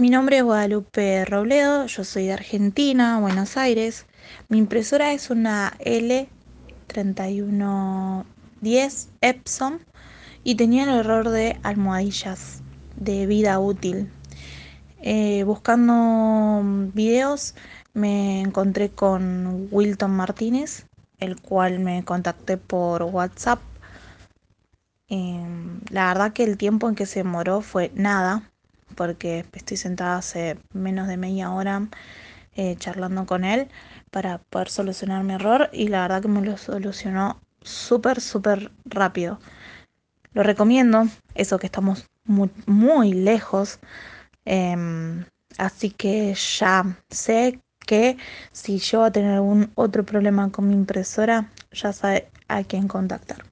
Mi nombre es Guadalupe Robledo, yo soy de Argentina, Buenos Aires. Mi impresora es una L3110 Epson y tenía el error de almohadillas de vida útil. Eh, buscando videos me encontré con Wilton Martínez, el cual me contacté por WhatsApp. Em, la verdad que el tiempo en que se demoró fue nada, porque estoy sentada hace menos de media hora eh, charlando con él para poder solucionar mi error y la verdad que me lo solucionó súper, súper rápido. Lo recomiendo, eso que estamos muy, muy lejos. Em, así que ya sé que si yo voy a tener algún otro problema con mi impresora, ya sabe a quién contactar.